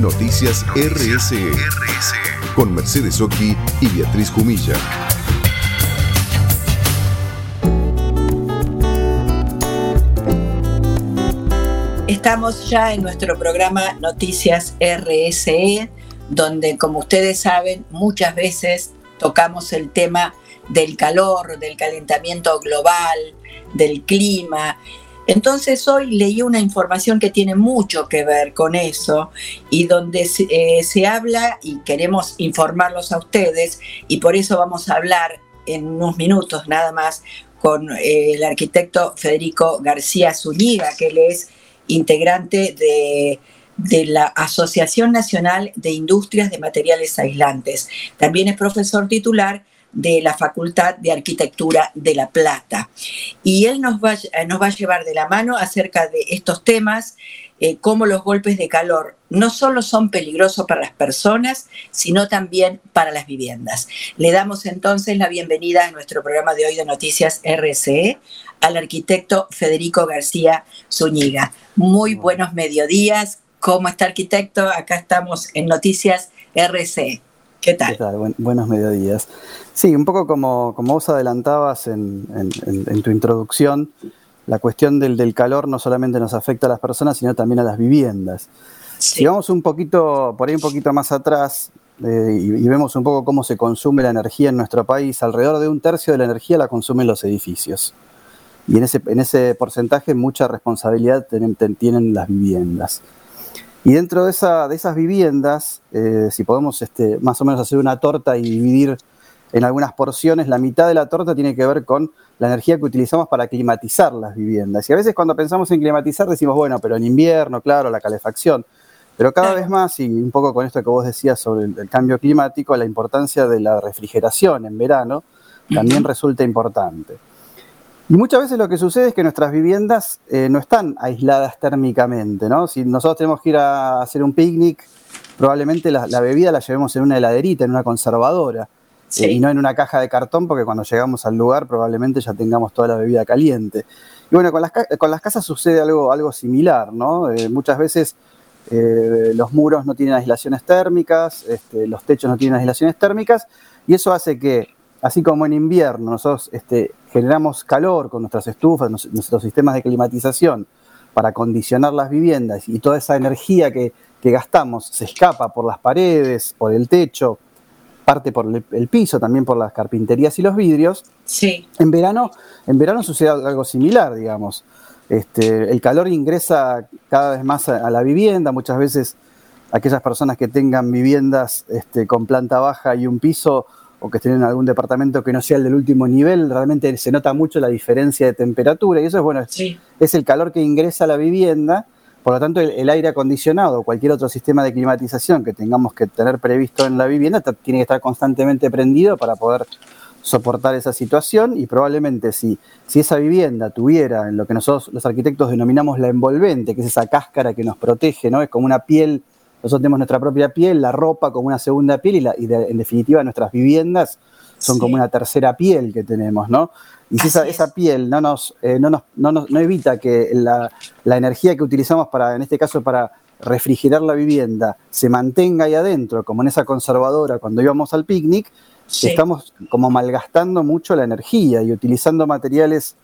Noticias RSE, con Mercedes Oki y Beatriz Jumilla. Estamos ya en nuestro programa Noticias RSE, donde como ustedes saben muchas veces tocamos el tema del calor, del calentamiento global, del clima. Entonces hoy leí una información que tiene mucho que ver con eso y donde se, eh, habla y queremos informarlos a ustedes y por eso vamos a hablar en unos minutos nada más con eh, el arquitecto Federico García Zúñiga, que él es integrante de la Asociación Nacional de Industrias de Materiales Aislantes. También es profesor titular de la Facultad de Arquitectura de La Plata. Y él nos va, eh, nos va a llevar de la mano acerca de estos temas, eh, cómo los golpes de calor no solo son peligrosos para las personas, sino también para las viviendas. Le damos entonces la bienvenida a nuestro programa de hoy de Noticias RCE al arquitecto Federico García Zúñiga. Muy buenos mediodías. ¿Cómo está arquitecto? Acá estamos en Noticias RCE. ¿Qué tal? buenos mediodías. Sí, un poco como, como vos adelantabas en, tu introducción, la cuestión del, calor no solamente nos afecta a las personas, sino también a las viviendas. Si vamos un poquito, por ahí un poquito más atrás, eh, y, vemos un poco cómo se consume la energía en nuestro país, alrededor de un tercio de la energía la consumen los edificios. Y en ese, en ese porcentaje mucha responsabilidad tienen las viviendas. Y dentro de, esa, de esas viviendas, eh, si podemos este, más o menos hacer una torta y dividir en algunas porciones, la mitad de la torta tiene que ver con la energía que utilizamos para climatizar las viviendas. Y a veces cuando pensamos en climatizar decimos, bueno, pero en invierno, claro, la calefacción. Pero cada vez más, y un poco con esto que vos decías sobre el, cambio climático, la importancia de la refrigeración en verano también resulta importante. Y muchas veces lo que sucede es que nuestras viviendas eh, no están aisladas térmicamente, ¿no? Si nosotros tenemos que ir a hacer un picnic, probablemente la, bebida la llevemos en una heladerita, en una conservadora, eh, y no en una caja de cartón, porque cuando llegamos al lugar probablemente ya tengamos toda la bebida caliente. Y bueno, con las, con las casas sucede algo, algo similar, ¿no? Eh, muchas veces los muros no tienen aislaciones térmicas, este, los techos no tienen aislaciones térmicas, y eso hace que así como en invierno nosotros este, generamos calor con nuestras estufas, nuestros sistemas de climatización para condicionar las viviendas y toda esa energía que, gastamos se escapa por las paredes, por el techo, parte por el, piso, también por las carpinterías y los vidrios. Sí. En verano, en verano sucede algo similar, digamos. Este, el calor ingresa cada vez más a, la vivienda, muchas veces aquellas personas que tengan viviendas este, con planta baja y un piso o que estén en algún departamento que no sea el del último nivel, realmente se nota mucho la diferencia de temperatura y eso es bueno, es el calor que ingresa a la vivienda, por lo tanto el, aire acondicionado o cualquier otro sistema de climatización que tengamos que tener previsto en la vivienda tiene que estar constantemente prendido para poder soportar esa situación y probablemente si, si esa vivienda tuviera en lo que nosotros los arquitectos denominamos la envolvente, que es esa cáscara que nos protege, ¿no? Es como una piel nosotros tenemos nuestra propia piel, la ropa como una segunda piel y, en definitiva nuestras viviendas son como una tercera piel que tenemos, ¿no? Y si esa, piel no nos, eh, no, nos, no, evita que la, energía que utilizamos para, en este caso, para refrigerar la vivienda se mantenga ahí adentro, como en esa conservadora cuando íbamos al picnic, estamos como malgastando mucho la energía y utilizando materiales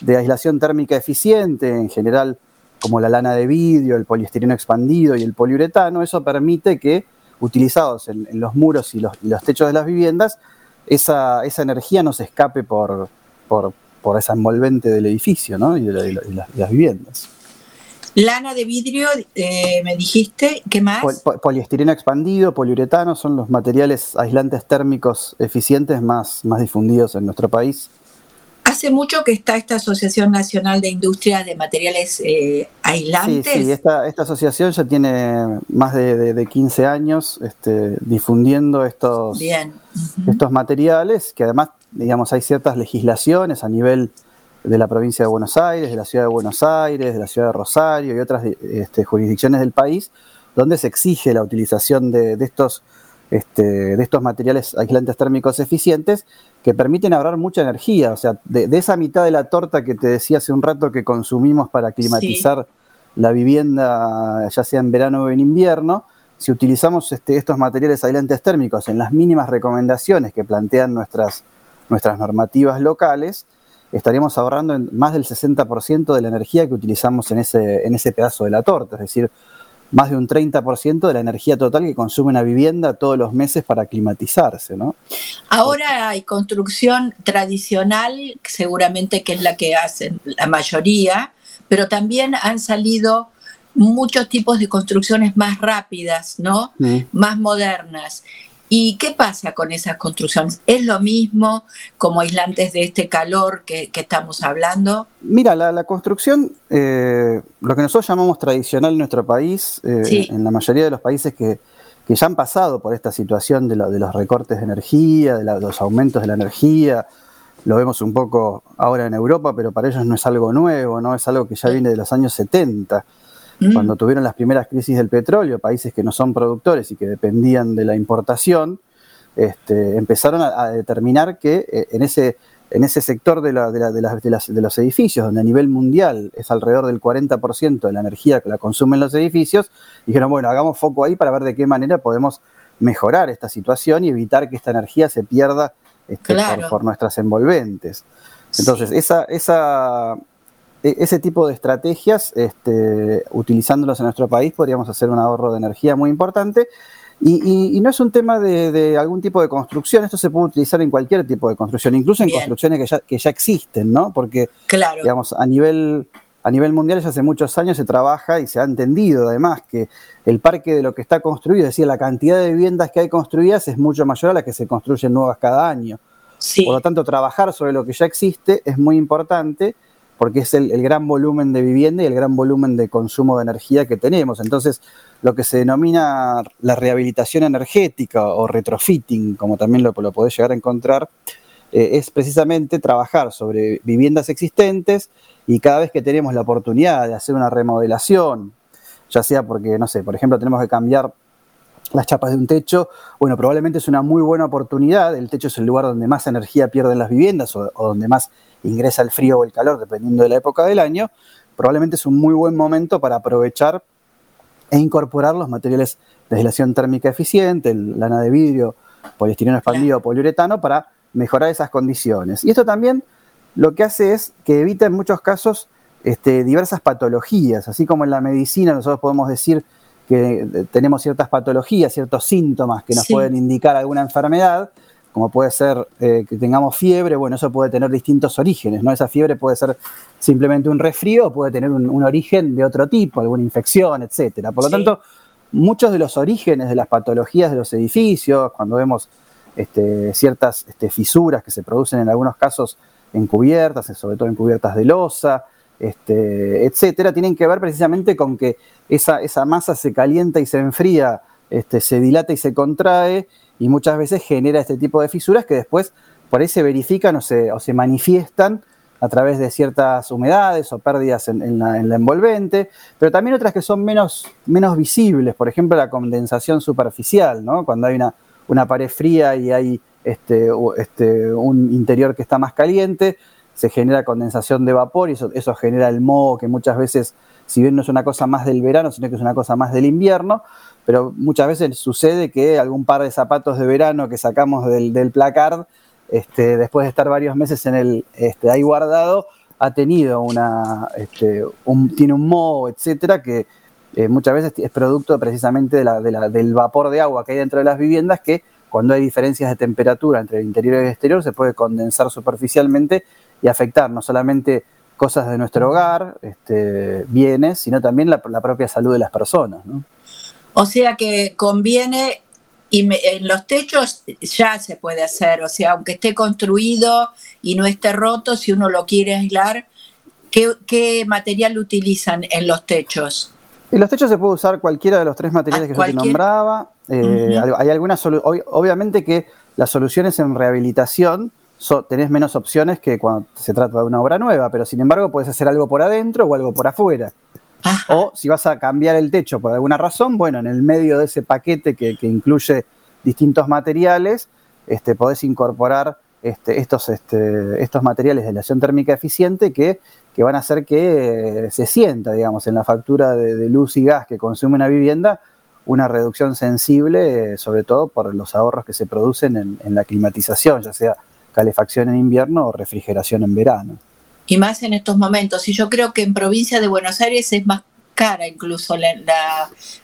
de aislación térmica eficiente, en general como la lana de vidrio, el poliestireno expandido y el poliuretano, eso permite que, utilizados en, los muros y los, techos de las viviendas, esa, energía no se escape por, por, esa envolvente del edificio ¿no? y, de, las, viviendas. Lana de vidrio, eh, me dijiste, ¿qué más? poliestireno expandido, poliuretano son los materiales aislantes térmicos eficientes más, más difundidos en nuestro país. Hace mucho que está esta Asociación Nacional de Industrias de Materiales eh, Aislantes. Sí, sí. Esta, asociación ya tiene más de, 15 años este, difundiendo estos, estos materiales, que además, digamos, hay ciertas legislaciones a nivel de la provincia de Buenos Aires, de la ciudad de Buenos Aires, de la ciudad de Rosario y otras este, jurisdicciones del país, donde se exige la utilización de, estos, este, de estos materiales aislantes térmicos eficientes que permiten ahorrar mucha energía. O sea, de, esa mitad de la torta que te decía hace un rato que consumimos para climatizar la vivienda, ya sea en verano o en invierno, si utilizamos este, estos materiales aislantes térmicos en las mínimas recomendaciones que plantean nuestras, nuestras normativas locales, estaríamos ahorrando más del 60% de la energía que utilizamos en ese, en ese pedazo de la torta, es decir, más de un 30% de la energía total que consume una vivienda todos los meses para climatizarse, ¿no? Ahora hay construcción tradicional, seguramente que es la que hacen la mayoría, pero también han salido muchos tipos de construcciones más rápidas, ¿no? Mm. Más modernas. ¿Y qué pasa con esas construcciones? ¿Es lo mismo como aislantes de este calor que, estamos hablando? Mira, la, construcción, eh, lo que nosotros llamamos tradicional en nuestro país, eh, en la mayoría de los países que, ya han pasado por esta situación de, de los recortes de energía, de, los aumentos de la energía, lo vemos un poco ahora en Europa, pero para ellos no es algo nuevo, ¿no? Es algo que ya viene de los años 70. Mm. Cuando tuvieron las primeras crisis del petróleo, países que no son productores y que dependían de la importación, este, empezaron a, determinar que eh, en, ese, en ese sector de, de, los edificios, donde a nivel mundial es alrededor del 40% de la energía que la consumen los edificios, dijeron, bueno, hagamos foco ahí para ver de qué manera podemos mejorar esta situación y evitar que esta energía se pierda este, por, nuestras envolventes. Entonces, esa, esa, ese tipo de estrategias, este, utilizándolos en nuestro país, podríamos hacer un ahorro de energía muy importante. Y, no es un tema de, algún tipo de construcción, esto se puede utilizar en cualquier tipo de construcción, incluso en construcciones que ya, que ya, existen, ¿no? Porque, digamos, a nivel, a nivel mundial ya hace muchos años se trabaja y se ha entendido además que el parque de lo que está construido, es decir, la cantidad de viviendas que hay construidas es mucho mayor a la que se construyen nuevas cada año. Por lo tanto, trabajar sobre lo que ya existe es muy importante porque es el, gran volumen de vivienda y el gran volumen de consumo de energía que tenemos. Entonces, lo que se denomina la rehabilitación energética o retrofitting, como también lo, lo podés llegar a encontrar, eh, es precisamente trabajar sobre viviendas existentes y cada vez que tenemos la oportunidad de hacer una remodelación, ya sea porque, no sé, por ejemplo, tenemos que cambiar las chapas de un techo, bueno, probablemente es una muy buena oportunidad, el techo es el lugar donde más energía pierden las viviendas o donde más ingresa el frío o el calor, dependiendo de la época del año, probablemente es un muy buen momento para aprovechar e incorporar los materiales de aislación térmica eficiente, lana de vidrio, poliestireno expandido, poliuretano, para mejorar esas condiciones. Y esto también lo que hace es que evita en muchos casos este, diversas patologías, así como en la medicina nosotros podemos decir que tenemos ciertas patologías, ciertos síntomas que nos pueden indicar alguna enfermedad, como puede ser eh, que tengamos fiebre, bueno, eso puede tener distintos orígenes, ¿no? Esa fiebre puede ser simplemente un resfrío puede tener un, origen de otro tipo, alguna infección, etcétera. Por lo tanto, muchos de los orígenes de las patologías de los edificios, cuando vemos este, ciertas este, fisuras que se producen en algunos casos en cubiertas, sobre todo en cubiertas de losa, este, etcétera, tienen que ver precisamente con que esa, esa masa se calienta y se enfría, este, se dilata y se contrae, y muchas veces genera este tipo de fisuras que después por ahí se verifican o se, o se manifiestan a través de ciertas humedades o pérdidas en, la, envolvente, pero también otras que son menos, menos visibles, por ejemplo la condensación superficial, ¿no? cuando hay una, una pared fría y hay este, este, un interior que está más caliente, se genera condensación de vapor y eso, eso genera el moho que muchas veces, si bien no es una cosa más del verano, sino que es una cosa más del invierno, pero muchas veces sucede que algún par de zapatos de verano que sacamos del, del placard, este, después de estar varios meses en el, este, ahí guardado, ha tenido una, este, tiene un moho, etcétera, que eh, muchas veces es producto precisamente del vapor de agua que hay dentro de las viviendas que cuando hay diferencias de temperatura entre el interior y el exterior se puede condensar superficialmente y afectar no solamente cosas de nuestro hogar, este, bienes, sino también la, la propia salud de las personas. ¿no? O sea que conviene, y en los techos ya se puede hacer, o sea, aunque esté construido y no esté roto, si uno lo quiere aislar, ¿qué, material utilizan en los techos? En los techos se puede usar cualquiera de los tres materiales que yo te nombraba. Eh, hay algunas, obviamente que las soluciones en rehabilitación tenés menos opciones que cuando se trata de una obra nueva, pero sin embargo puedes hacer algo por adentro o algo por afuera. O si vas a cambiar el techo por alguna razón, bueno, en el medio de ese paquete que, incluye distintos materiales, este, podés incorporar este, estos, este, estos materiales de aislación térmica eficiente que, van a hacer que eh, se sienta, digamos, en la factura de, luz y gas que consume una vivienda una reducción sensible, eh, sobre todo por los ahorros que se producen en, la climatización, ya sea calefacción en invierno o refrigeración en verano. Y más en estos momentos. Y yo creo que en provincia de Buenos Aires es más cara incluso la,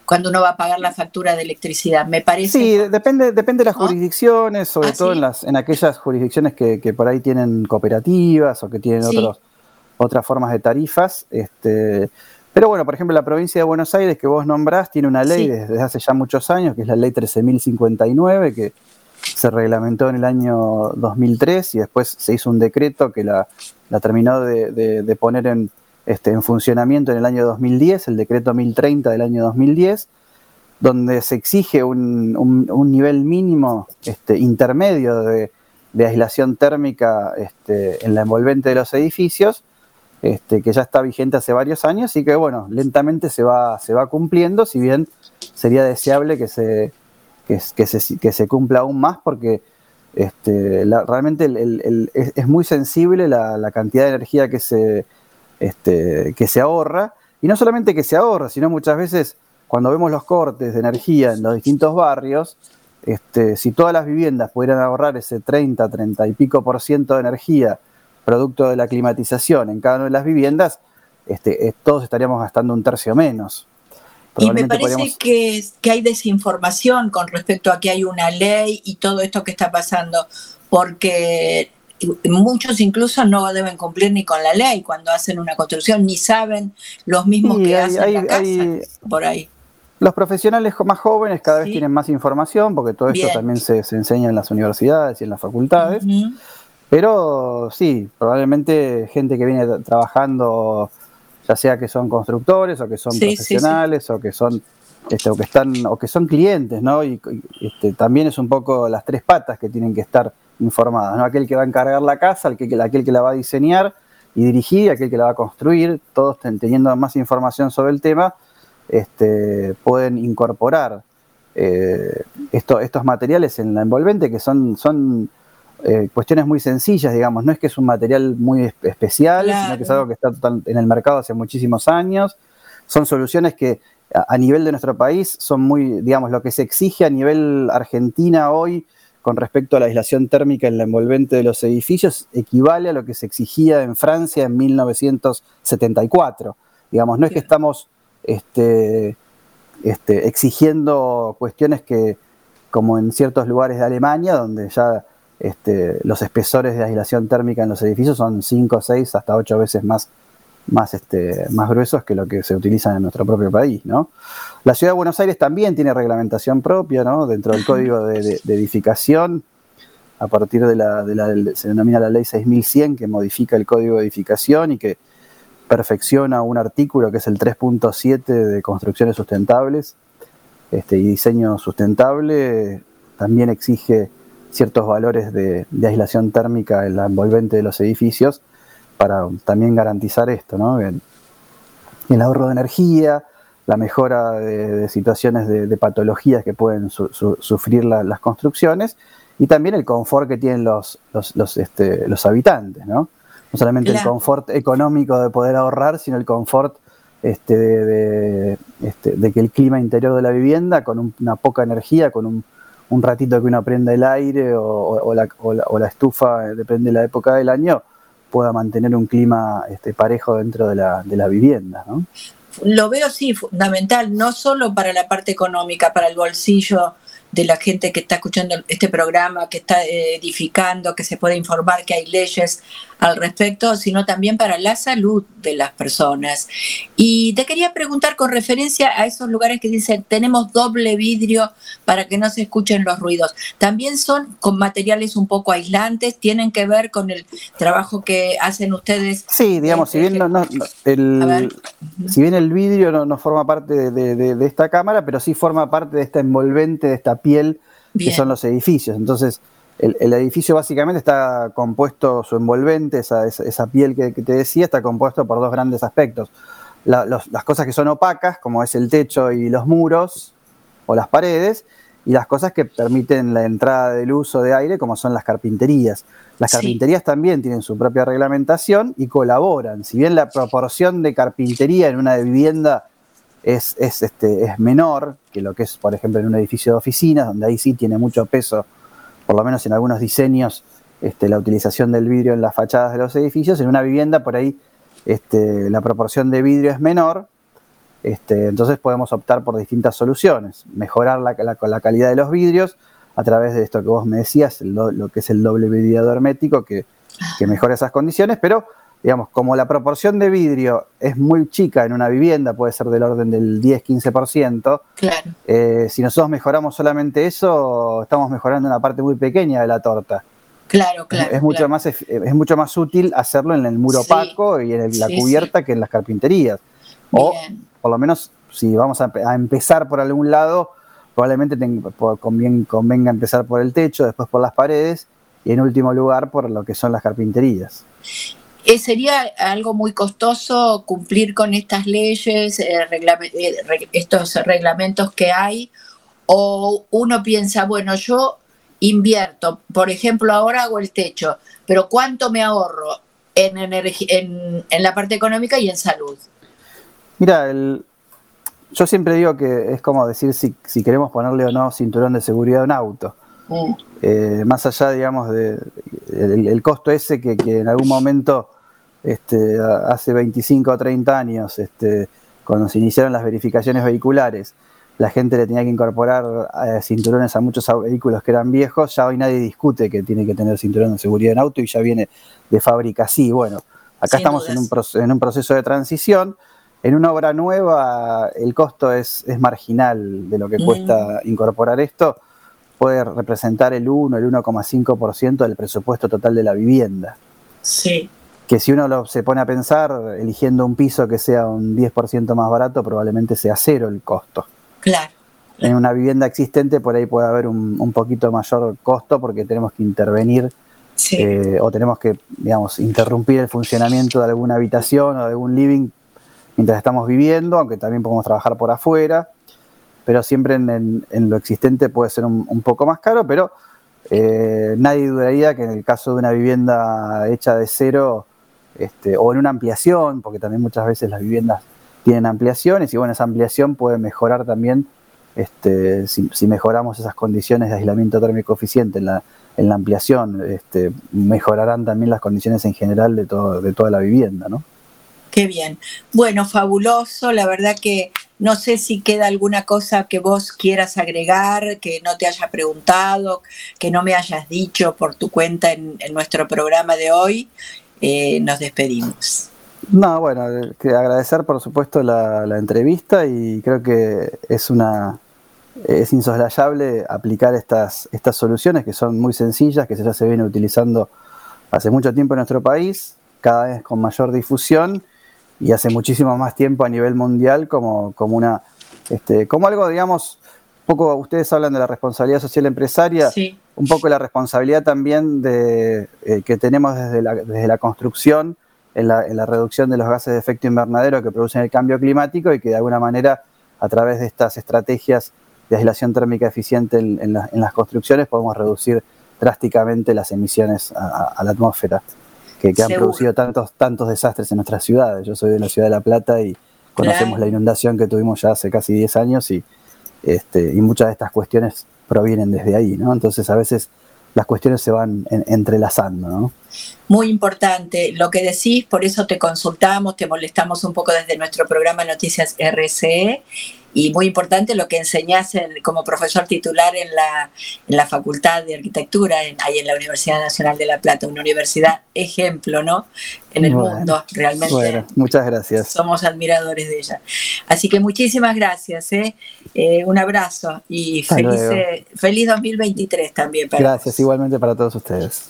cuando uno va a pagar la factura de electricidad, me parece. Sí, depende, depende de las jurisdicciones, sobre ¿Ah, todo en, las, en aquellas jurisdicciones que, por ahí tienen cooperativas o que tienen otros, otras formas de tarifas. Este, pero bueno, por ejemplo, la provincia de Buenos Aires que vos nombrás tiene una ley desde hace ya muchos años, que es la ley 13.059, que se reglamentó en el año 2003 y después se hizo un decreto que la, terminó de, poner en, este, en funcionamiento en el año 2010, el decreto 1030 del año 2010, donde se exige un, nivel mínimo este, intermedio de, aislación térmica este, en la envolvente de los edificios este, que ya está vigente hace varios años y que, bueno, lentamente se va, se va cumpliendo, si bien sería deseable que se, que, se, que se cumpla aún más porque este, realmente es, muy sensible la, cantidad de energía que se, este, que se ahorra. Y no solamente que se ahorra, sino muchas veces cuando vemos los cortes de energía en los distintos barrios, este, si todas las viviendas pudieran ahorrar ese 30, 30 y pico por ciento de energía producto de la climatización en cada una de las viviendas, este, eh, todos estaríamos gastando un tercio menos. Y me parece que, que, hay desinformación con respecto a que hay una ley y todo esto que está pasando, porque muchos incluso no deben cumplir ni con la ley cuando hacen una construcción, ni saben los mismos que hacen la casa por ahí. Los profesionales más jóvenes cada vez tienen más información, porque todo esto también se, enseña en las universidades y en las facultades. Pero sí, probablemente gente que viene trabajando, ya sea que son constructores o que son profesionales o que son este, o que están o que son clientes, ¿no? Y, este, también es un poco las tres patas que tienen que estar informadas, ¿no? Aquel que va a encargar la casa, aquel que, aquel que la va a diseñar y dirigir, aquel que la va a construir, todos teniendo más información sobre el tema, este, pueden incorporar eh, estos materiales en la envolvente que son, son eh, cuestiones muy sencillas, digamos, no es que es un material muy especial, sino que es algo que está en el mercado hace muchísimos años. Son soluciones que a, nivel de nuestro país son muy, digamos, lo que se exige a nivel Argentina hoy con respecto a la aislación térmica en la envolvente de los edificios equivale a lo que se exigía en Francia en 1974. Digamos, no es que estamos este, este, exigiendo cuestiones que, como en ciertos lugares de Alemania, donde ya este, los espesores de aislación térmica en los edificios son 5, 6, hasta 8 veces más, más, este, más gruesos que lo que se utiliza en nuestro propio país. La ciudad de Buenos Aires también tiene reglamentación propia dentro del código de, edificación, a partir de la, de la, se denomina la ley 6100 que modifica el código de edificación y que perfecciona un artículo que es el 3.7 de construcciones sustentables este, y diseño sustentable, también exige ciertos valores de, aislación térmica en la envolvente de los edificios para también garantizar esto, ¿no? El, ahorro de energía, la mejora de, situaciones de, patologías que pueden sufrir las construcciones y también el confort que tienen los, los, este, habitantes, ¿no? No solamente el confort económico de poder ahorrar, sino el confort este, de, este, de, que el clima interior de la vivienda, con una poca energía, con un un ratito que uno prenda el aire o, la, estufa, eh, depende de la época del año, pueda mantener un clima este, parejo dentro de la, de la vivienda. ¿no? Lo veo, sí, fundamental, no solo para la parte económica, para el bolsillo de la gente que está escuchando este programa, que está eh, edificando, que se puede informar que hay leyes al respecto, sino también para la salud de las personas. Y te quería preguntar con referencia a esos lugares que dicen tenemos doble vidrio para que no se escuchen los ruidos. También son con materiales un poco aislantes, tienen que ver con el trabajo que hacen ustedes. Sí, digamos, si bien, el, si bien el vidrio no, forma parte de, esta cámara, pero sí forma parte de esta envolvente, de esta piel que son los edificios. Entonces, el, edificio básicamente está compuesto, su envolvente, esa, esa, piel que, te decía, está compuesto por dos grandes aspectos. las cosas que son opacas, como es el techo y los muros o las paredes, y las cosas que permiten la entrada del uso de aire, como son las carpinterías. Las carpinterías también tienen su propia reglamentación y colaboran. Si bien la proporción de carpintería en una vivienda es, este, es menor que lo que es, por ejemplo, en un edificio de oficinas, donde ahí sí tiene mucho peso, por lo menos en algunos diseños, este, la utilización del vidrio en las fachadas de los edificios. En una vivienda, por ahí, este, la proporción de vidrio es menor, este, entonces podemos optar por distintas soluciones, mejorar la, la, calidad de los vidrios a través de esto que vos me decías, lo, que es el doble vidriado hermético, que, que mejora esas condiciones, pero digamos, como la proporción de vidrio es muy chica en una vivienda, puede ser del orden del 10-15%, claro. Eh, si nosotros mejoramos solamente eso, estamos mejorando una parte muy pequeña de la torta. Claro, claro. Es, mucho, Más, es mucho más útil hacerlo en el muro opaco y en la cubierta que en las carpinterías. O, por lo menos, si vamos a, empezar por algún lado, probablemente convenga empezar por el techo, después por las paredes y en último lugar por lo que son las carpinterías. Eh, ¿Sería algo muy costoso cumplir con estas leyes, eh, eh, estos reglamentos que hay? ¿O uno piensa, bueno, yo invierto, por ejemplo, ahora hago el techo, pero ¿cuánto me ahorro en, en, la parte económica y en salud? Mira, yo siempre digo que es como decir si, queremos ponerle o no cinturón de seguridad a un auto. Mm. más allá, digamos, del de, el, costo ese que, que, en algún momento este, hace 25 o 30 años, este, cuando se iniciaron las verificaciones vehiculares, la gente le tenía que incorporar eh, cinturones a muchos vehículos que eran viejos, ya hoy nadie discute que tiene que tener cinturón de seguridad en auto y ya viene de fábrica así. Bueno, acá estamos en un, en un, proceso de transición. En una obra nueva el costo es, es marginal de lo que mm. cuesta incorporar esto. Puede representar el 1, el 1,5% del presupuesto total de la vivienda. Sí que si uno lo, se pone a pensar, eligiendo un piso que sea un 10% más barato, probablemente sea cero el costo. Claro. En una vivienda existente por ahí puede haber un, poquito mayor costo porque tenemos que intervenir eh, o tenemos que, digamos, interrumpir el funcionamiento de alguna habitación o de algún living mientras estamos viviendo, aunque también podemos trabajar por afuera, pero siempre en, lo existente puede ser un, poco más caro, pero eh, nadie dudaría que en el caso de una vivienda hecha de cero, este, o en una ampliación, porque también muchas veces las viviendas tienen ampliaciones y bueno, esa ampliación puede mejorar también este, si, mejoramos esas condiciones de aislamiento térmico eficiente en la, en la ampliación, este, mejorarán también las condiciones en general de, todo, de toda la vivienda, ¿no? Qué bien. Bueno, fabuloso. La verdad que no sé si queda alguna cosa que vos quieras agregar, que no te haya preguntado, que no me hayas dicho por tu cuenta en nuestro programa de hoy. Eh, nos despedimos. No, bueno, agradecer por supuesto la, entrevista y creo que es una es insoslayable aplicar estas, estas soluciones que son muy sencillas, que ya se vienen utilizando hace mucho tiempo en nuestro país, cada vez con mayor difusión y hace muchísimo más tiempo a nivel mundial como, como una este, como algo, digamos, poco ustedes hablan de la responsabilidad social empresaria, un poco la responsabilidad también de, eh, que tenemos desde la, desde la construcción en la, reducción de los gases de efecto invernadero que producen el cambio climático y que de alguna manera a través de estas estrategias de aislación térmica eficiente en, las construcciones podemos reducir drásticamente las emisiones a, la atmósfera que, han producido tantos, tantos desastres en nuestras ciudades. Yo soy de la ciudad de La Plata y conocemos la inundación que tuvimos ya hace casi 10 años y este, y muchas de estas cuestiones provienen desde ahí, ¿no? Entonces a veces las cuestiones se van entrelazando, ¿no? Muy importante lo que decís, por eso te consultamos, te molestamos un poco desde nuestro programa Noticias RCE y muy importante lo que enseñás como profesor titular en la, en la Facultad de Arquitectura, en, ahí en la Universidad Nacional de La Plata, una universidad ejemplo, ¿no? En el mundo, realmente. Bueno, muchas gracias. Somos admiradores de ella. Así que muchísimas gracias, ¿eh? eh un abrazo y feliz, eh, feliz 2023 también. Para gracias, igualmente para todos ustedes.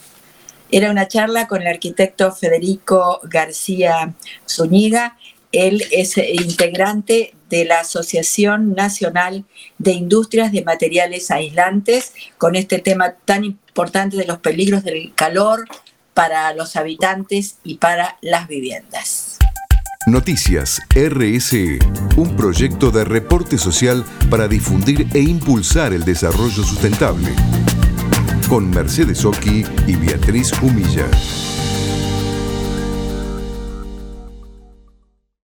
Era una charla con el arquitecto Federico García Zúñiga. Él es integrante de la Asociación Nacional de Industrias de Materiales Aislantes con este tema tan importante de los peligros del calor para los habitantes y para las viviendas. Noticias RSE, un proyecto de reporte social para difundir e impulsar el desarrollo sustentable. Con Mercedes Oki y Beatriz Humilla.